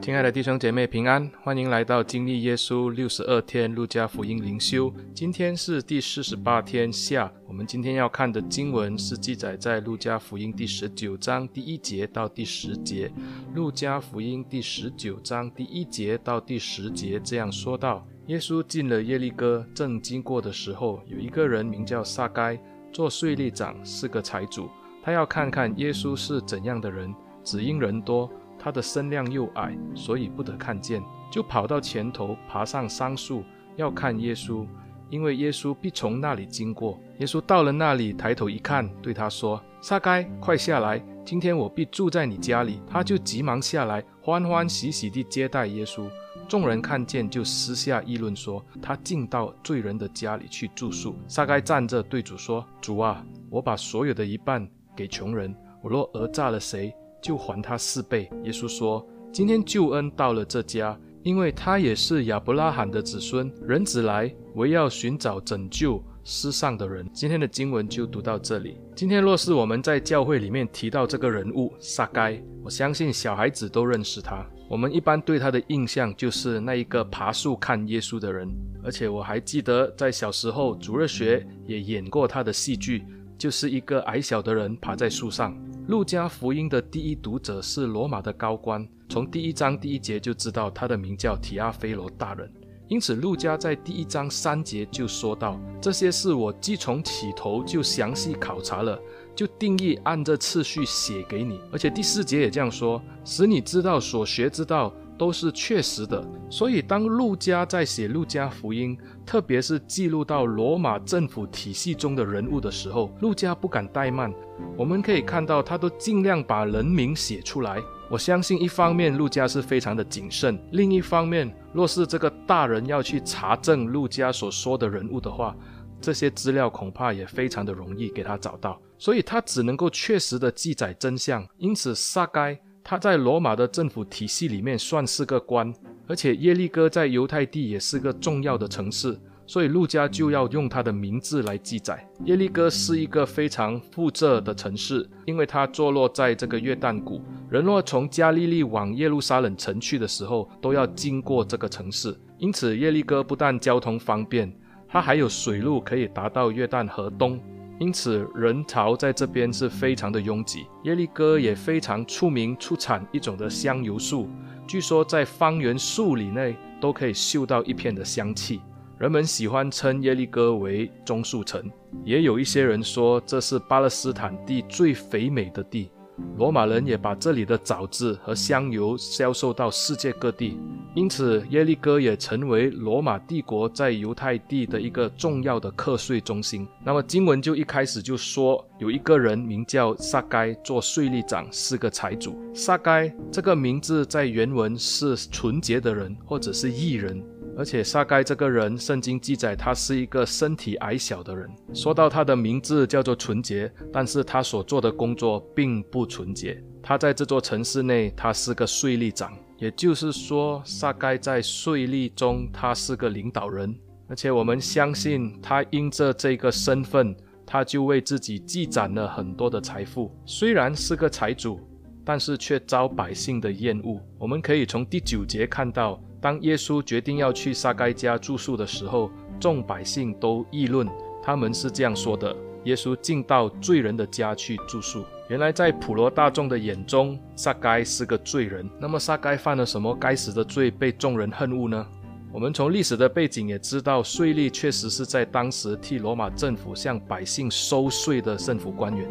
亲爱的弟兄姐妹平安，欢迎来到经历耶稣六十二天路加福音灵修。今天是第四十八天下，我们今天要看的经文是记载在路加福音第十九章第一节到第十节。路加福音第十九章第一节到第十节这样说道：耶稣进了耶利哥，正经过的时候，有一个人名叫撒该，做税吏长，是个财主。他要看看耶稣是怎样的人，只因人多。他的身量又矮，所以不得看见，就跑到前头，爬上桑树，要看耶稣，因为耶稣必从那里经过。耶稣到了那里，抬头一看，对他说：“撒该，快下来，今天我必住在你家里。”他就急忙下来，欢欢喜喜地接待耶稣。众人看见，就私下议论说：“他进到罪人的家里去住宿。”撒该站着对主说：“主啊，我把所有的一半给穷人，我若讹诈了谁，就还他四倍。耶稣说：“今天救恩到了这家，因为他也是亚伯拉罕的子孙。人子来，为要寻找拯救世上的人。”今天的经文就读到这里。今天若是我们在教会里面提到这个人物撒该，我相信小孩子都认识他。我们一般对他的印象就是那一个爬树看耶稣的人。而且我还记得在小时候主日学也演过他的戏剧，就是一个矮小的人爬在树上。路加福音的第一读者是罗马的高官，从第一章第一节就知道他的名叫提阿非罗大人。因此，路加在第一章三节就说到：“这些事我既从起头就详细考察了，就定义按这次序写给你。”而且第四节也这样说：“使你知道所学之道。”都是确实的，所以当路加在写路加福音，特别是记录到罗马政府体系中的人物的时候，路加不敢怠慢。我们可以看到，他都尽量把人名写出来。我相信，一方面路加是非常的谨慎，另一方面，若是这个大人要去查证路加所说的人物的话，这些资料恐怕也非常的容易给他找到，所以他只能够确实的记载真相。因此，撒该。他在罗马的政府体系里面算是个官，而且耶利哥在犹太地也是个重要的城市，所以路加就要用他的名字来记载。耶利哥是一个非常富庶的城市，因为它坐落在这个约旦谷，人若从加利利往耶路撒冷城去的时候，都要经过这个城市，因此耶利哥不但交通方便，它还有水路可以达到约旦河东。因此，人潮在这边是非常的拥挤。耶利哥也非常出名，出产一种的香油树，据说在方圆数里内都可以嗅到一片的香气。人们喜欢称耶利哥为棕树城，也有一些人说这是巴勒斯坦地最肥美的地。罗马人也把这里的枣子和香油销售到世界各地，因此耶利哥也成为罗马帝国在犹太地的一个重要的课税中心。那么经文就一开始就说，有一个人名叫撒该，做税吏长，是个财主。撒该这个名字在原文是纯洁的人，或者是异人。而且撒该这个人，圣经记载他是一个身体矮小的人。说到他的名字叫做纯洁，但是他所做的工作并不纯洁。他在这座城市内，他是个税吏长，也就是说，撒该在税吏中他是个领导人。而且我们相信，他因着这个身份，他就为自己积攒了很多的财富。虽然是个财主，但是却遭百姓的厌恶。我们可以从第九节看到。当耶稣决定要去撒该家住宿的时候，众百姓都议论，他们是这样说的：耶稣进到罪人的家去住宿。原来在普罗大众的眼中，撒该是个罪人。那么撒该犯了什么该死的罪，被众人恨恶呢？我们从历史的背景也知道，税吏确实是在当时替罗马政府向百姓收税的政府官员。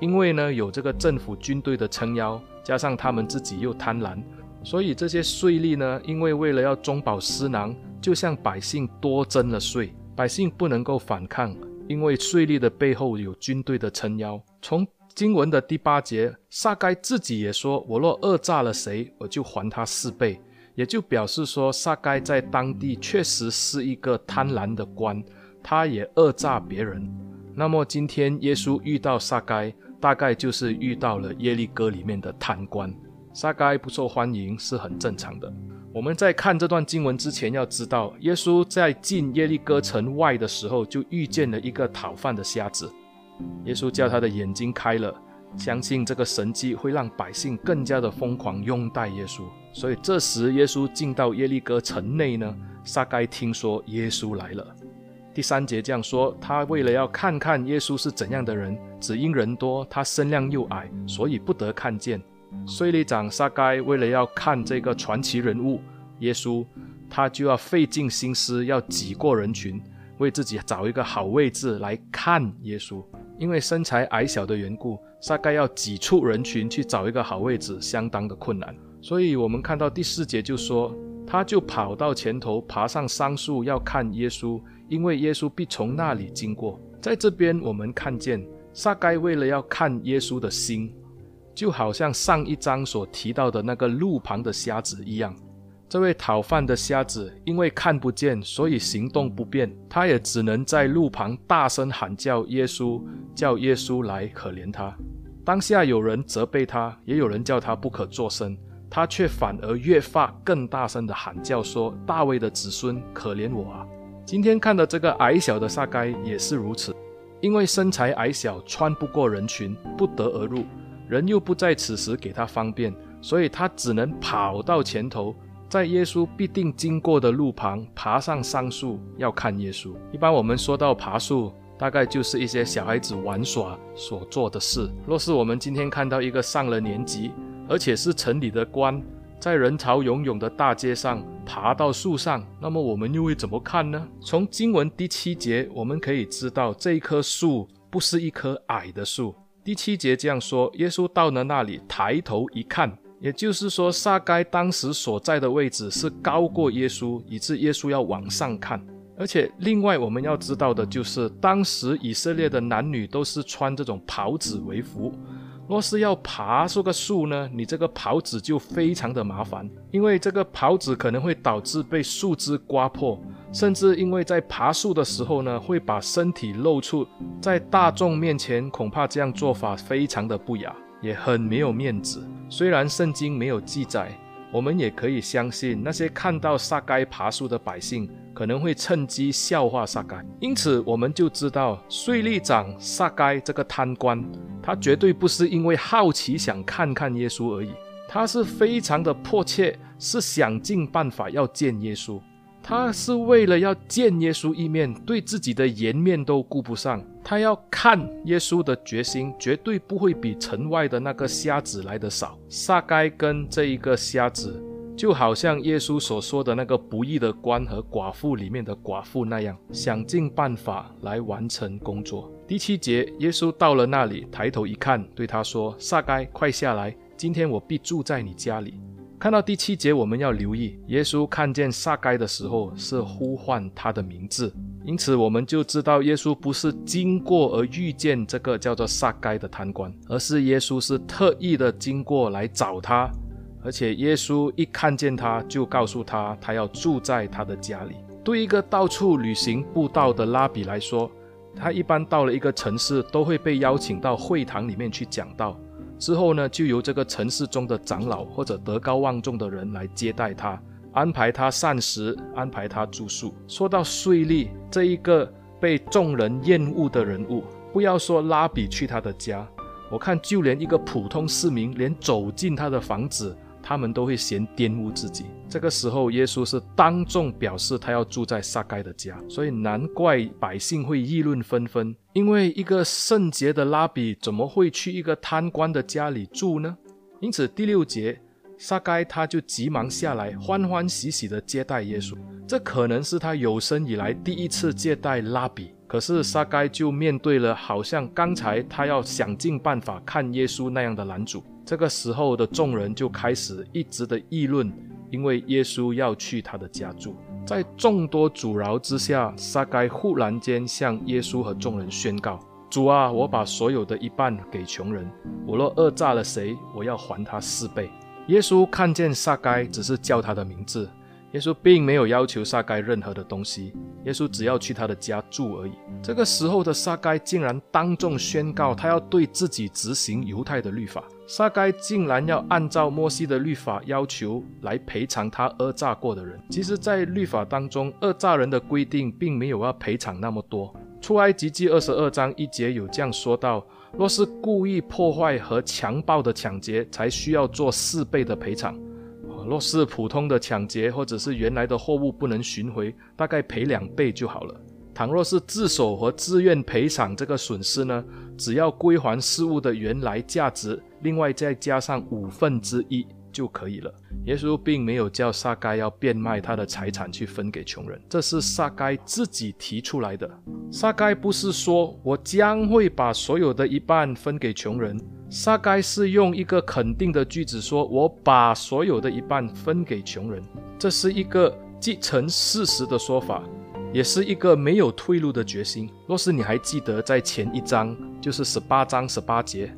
因为呢，有这个政府军队的撑腰，加上他们自己又贪婪。所以这些税吏呢，因为为了要中饱私囊，就向百姓多征了税。百姓不能够反抗，因为税吏的背后有军队的撑腰。从经文的第八节，撒该自己也说：“我若讹诈了谁，我就还他四倍。”也就表示说，撒该在当地确实是一个贪婪的官，他也讹诈别人。那么今天耶稣遇到撒该，大概就是遇到了耶利哥里面的贪官。撒该不受欢迎是很正常的。我们在看这段经文之前，要知道耶稣在进耶利哥城外的时候，就遇见了一个讨饭的瞎子。耶稣叫他的眼睛开了，相信这个神迹会让百姓更加的疯狂拥戴耶稣。所以这时耶稣进到耶利哥城内呢，撒该听说耶稣来了。第三节这样说：他为了要看看耶稣是怎样的人，只因人多，他身量又矮，所以不得看见。税吏长撒该为了要看这个传奇人物耶稣，他就要费尽心思要挤过人群，为自己找一个好位置来看耶稣。因为身材矮小的缘故，撒该要挤出人群去找一个好位置，相当的困难。所以，我们看到第四节就说，他就跑到前头，爬上桑树要看耶稣。因为耶稣必从那里经过，在这边我们看见撒该为了要看耶稣的心，就好像上一章所提到的那个路旁的瞎子一样。这位讨饭的瞎子因为看不见，所以行动不便，他也只能在路旁大声喊叫耶稣，叫耶稣来可怜他。当下有人责备他，也有人叫他不可作声，他却反而越发更大声地喊叫说：“大卫的子孙，可怜我啊！”今天看的这个矮小的撒该也是如此，因为身材矮小，穿不过人群，不得而入，人又不在此时给他方便，所以他只能跑到前头，在耶稣必定经过的路旁爬上桑树要看耶稣。一般我们说到爬树，大概就是一些小孩子玩耍所做的事。若是我们今天看到一个上了年纪，而且是城里的官，在人潮涌涌的大街上爬到树上，那么我们又会怎么看呢？从经文第七节，我们可以知道这一棵树不是一棵矮的树。第七节这样说：耶稣到了那里，抬头一看，也就是说，撒该当时所在的位置是高过耶稣，以致耶稣要往上看。而且，另外我们要知道的就是，当时以色列的男女都是穿这种袍子为服。若是要爬这个树呢，你这个袍子就非常的麻烦，因为这个袍子可能会导致被树枝刮破，甚至因为在爬树的时候呢，会把身体露出，在大众面前，恐怕这样做法非常的不雅，也很没有面子。虽然圣经没有记载。我们也可以相信，那些看到撒该爬树的百姓可能会趁机笑话撒该，因此我们就知道税吏长撒该这个贪官，他绝对不是因为好奇想看看耶稣而已，他是非常的迫切，是想尽办法要见耶稣。他是为了要见耶稣一面，对自己的颜面都顾不上。他要看耶稣的决心，绝对不会比城外的那个瞎子来的少。撒该跟这一个瞎子，就好像耶稣所说的那个不义的官和寡妇里面的寡妇那样，想尽办法来完成工作。第七节，耶稣到了那里，抬头一看，对他说：“撒该，快下来，今天我必住在你家里。”看到第七节，我们要留意，耶稣看见撒该的时候是呼唤他的名字，因此我们就知道耶稣不是经过而遇见这个叫做撒该的贪官，而是耶稣是特意的经过来找他，而且耶稣一看见他就告诉他，他要住在他的家里。对一个到处旅行布道的拉比来说，他一般到了一个城市都会被邀请到会堂里面去讲道。之后呢，就由这个城市中的长老或者德高望重的人来接待他，安排他膳食，安排他住宿。说到税吏这一个被众人厌恶的人物，不要说拉比去他的家，我看就连一个普通市民，连走进他的房子。他们都会嫌玷污自己。这个时候，耶稣是当众表示他要住在撒该的家，所以难怪百姓会议论纷纷。因为一个圣洁的拉比怎么会去一个贪官的家里住呢？因此，第六节，撒该他就急忙下来，欢欢喜喜地接待耶稣。这可能是他有生以来第一次接待拉比。可是撒该就面对了好像刚才他要想尽办法看耶稣那样的男主。这个时候的众人就开始一直的议论，因为耶稣要去他的家住。在众多阻挠之下，撒该忽然间向耶稣和众人宣告：“主啊，我把所有的一半给穷人，我若讹诈了谁，我要还他四倍。”耶稣看见撒该，只是叫他的名字。耶稣并没有要求撒该任何的东西，耶稣只要去他的家住而已。这个时候的撒该竟然当众宣告，他要对自己执行犹太的律法。撒该竟然要按照摩西的律法要求来赔偿他讹诈过的人。其实，在律法当中，讹诈人的规定并没有要赔偿那么多。出埃及记二十二章一节有这样说道：若是故意破坏和强暴的抢劫，才需要做四倍的赔偿。若是普通的抢劫，或者是原来的货物不能寻回，大概赔两倍就好了。倘若是自首和自愿赔偿这个损失呢，只要归还事物的原来价值，另外再加上五分之一就可以了。耶稣并没有叫撒该要变卖他的财产去分给穷人，这是撒该自己提出来的。撒该不是说我将会把所有的一半分给穷人。撒该是用一个肯定的句子说：“我把所有的一半分给穷人。”这是一个既成事实的说法，也是一个没有退路的决心。若是你还记得，在前一章，就是十八章十八节，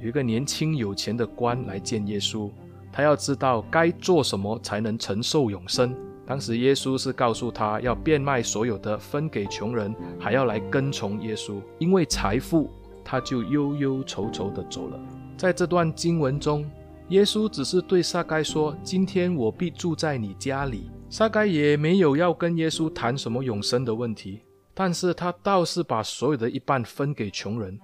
有一个年轻有钱的官来见耶稣，他要知道该做什么才能承受永生。当时耶稣是告诉他要变卖所有的分给穷人，还要来跟从耶稣，因为财富。他就忧忧愁愁地走了。在这段经文中，耶稣只是对撒该说：“今天我必住在你家里。”撒该也没有要跟耶稣谈什么永生的问题，但是他倒是把所有的一半分给穷人。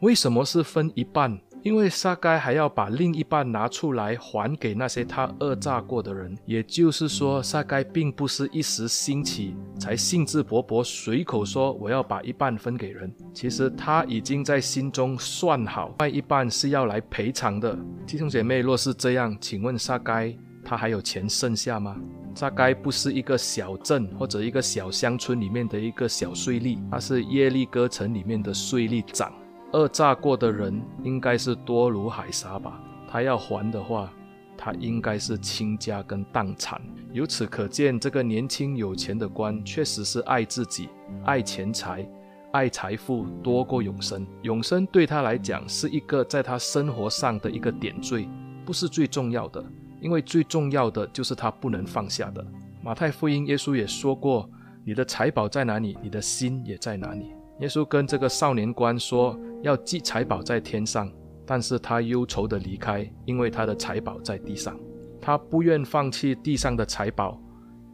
为什么是分一半？因为沙该还要把另一半拿出来还给那些他讹诈过的人，也就是说，沙该并不是一时兴起才兴致勃勃随口说我要把一半分给人，其实他已经在心中算好，另一半是要来赔偿的。弟兄姐妹，若是这样，请问沙该他还有钱剩下吗？沙该不是一个小镇或者一个小乡村里面的一个小税吏，他是耶利哥城里面的税吏长。讹诈过的人应该是多如海沙吧？他要还的话，他应该是倾家跟荡产。由此可见，这个年轻有钱的官确实是爱自己、爱钱财、爱财富多过永生。永生对他来讲是一个在他生活上的一个点缀，不是最重要的，因为最重要的就是他不能放下的。马太福音耶稣也说过：“你的财宝在哪里，你的心也在哪里。”耶稣跟这个少年官说。要寄财宝在天上，但是他忧愁地离开，因为他的财宝在地上。他不愿放弃地上的财宝，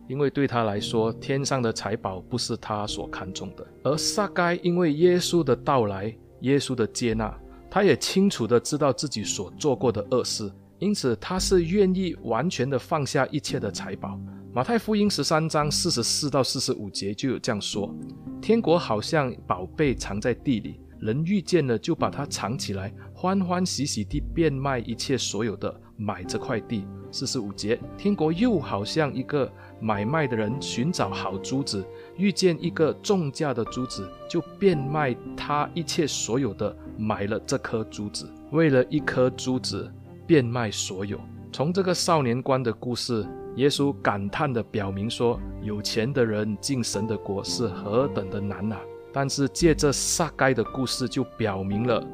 因为对他来说，天上的财宝不是他所看重的。而撒该因为耶稣的到来，耶稣的接纳，他也清楚地知道自己所做过的恶事，因此他是愿意完全地放下一切的财宝。马太福音十三章四十四到四十五节就有这样说：天国好像宝贝藏在地里。人遇见了，就把它藏起来，欢欢喜喜地变卖一切所有的，买这块地。四十五节，天国又好像一个买卖的人寻找好珠子，遇见一个重价的珠子，就变卖他一切所有的，买了这颗珠子。为了一颗珠子，变卖所有。从这个少年官的故事，耶稣感叹地表明说：有钱的人进神的国是何等的难啊！但是借着撒该的故事，就表明了，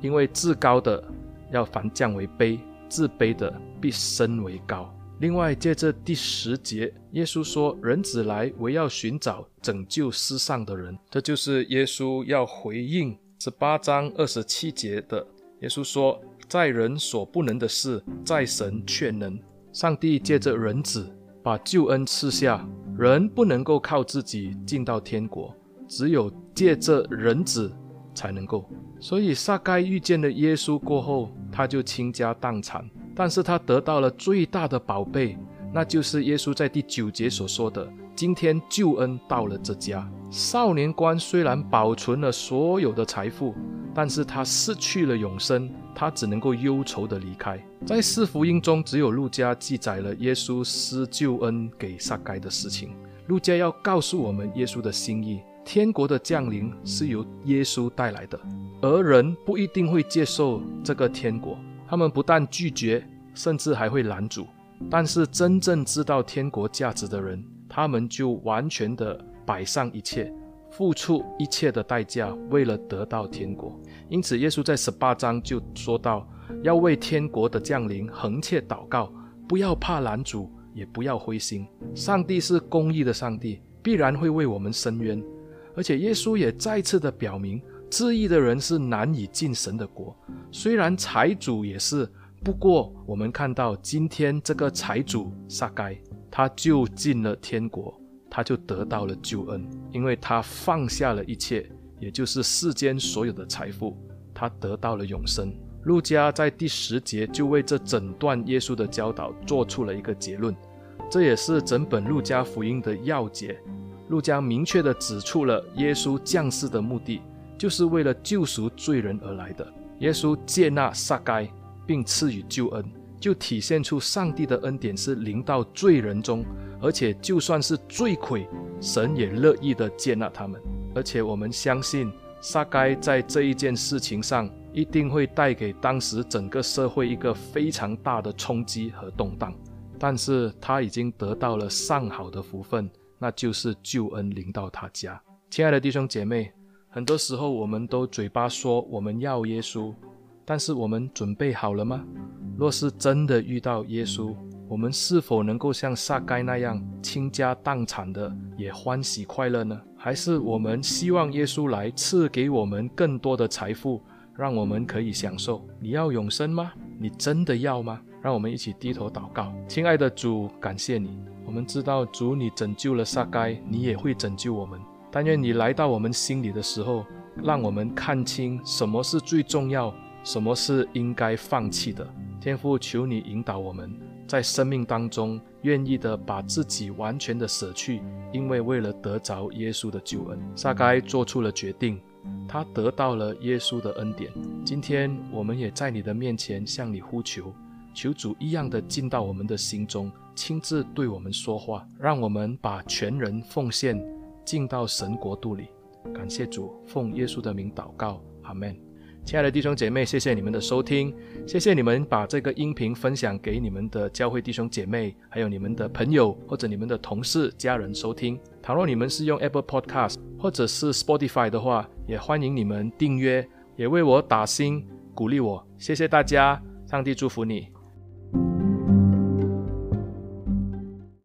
因为至高的要反降为卑，自卑的必升为高。另外，借着第十节，耶稣说：“人子来，为要寻找拯救世上的人。”这就是耶稣要回应十八章二十七节的。耶稣说：“在人所不能的事，在神却能。”上帝借着人子把救恩赐下，人不能够靠自己进到天国。只有借着人子才能够，所以撒该遇见了耶稣过后，他就倾家荡产，但是他得到了最大的宝贝，那就是耶稣在第九节所说的：“今天救恩到了这家。”少年官虽然保存了所有的财富，但是他失去了永生，他只能够忧愁的离开。在四福音中，只有路加记载了耶稣施救恩给撒该的事情。路加要告诉我们耶稣的心意。天国的降临是由耶稣带来的，而人不一定会接受这个天国。他们不但拒绝，甚至还会拦阻。但是真正知道天国价值的人，他们就完全的摆上一切，付出一切的代价，为了得到天国。因此，耶稣在十八章就说到，要为天国的降临恒切祷告，不要怕拦阻，也不要灰心。上帝是公义的上帝，必然会为我们伸冤。而且耶稣也再次的表明，自义的人是难以进神的国。虽然财主也是，不过我们看到今天这个财主撒该，他就进了天国，他就得到了救恩，因为他放下了一切，也就是世间所有的财富，他得到了永生。路加在第十节就为这整段耶稣的教导做出了一个结论，这也是整本路加福音的要节。路加明确地指出了耶稣降世的目的，就是为了救赎罪人而来的。耶稣接纳撒该，并赐予救恩，就体现出上帝的恩典是临到罪人中，而且就算是罪魁，神也乐意的接纳他们。而且我们相信，撒该在这一件事情上，一定会带给当时整个社会一个非常大的冲击和动荡。但是他已经得到了上好的福分，那就是救恩临到他家。亲爱的弟兄姐妹。很多时候，我们都嘴巴说我们要耶稣，但是我们准备好了吗？若是真的遇到耶稣，我们是否能够像撒该那样倾家荡产的也欢喜快乐呢？还是我们希望耶稣来赐给我们更多的财富，让我们可以享受？你要永生吗？你真的要吗？让我们一起低头祷告。亲爱的主，感谢你，我们知道主你拯救了撒该，你也会拯救我们。但愿你来到我们心里的时候，让我们看清什么是最重要，什么是应该放弃的。天父，求你引导我们，在生命当中愿意的把自己完全的舍去，因为为了得着耶稣的救恩。撒该做出了决定，他得到了耶稣的恩典。今天我们也在你的面前向你呼求，求主一样的进到我们的心中，亲自对我们说话，让我们把全人奉献。进到神国度里，感谢主，奉耶稣的名祷告，阿门。亲爱的弟兄姐妹，谢谢你们的收听，谢谢你们把这个音频分享给你们的教会弟兄姐妹，还有你们的朋友或者你们的同事、家人收听。倘若你们是用 Apple Podcast 或者是 Spotify 的话，也欢迎你们订阅，也为我打新鼓励我。谢谢大家，上帝祝福你。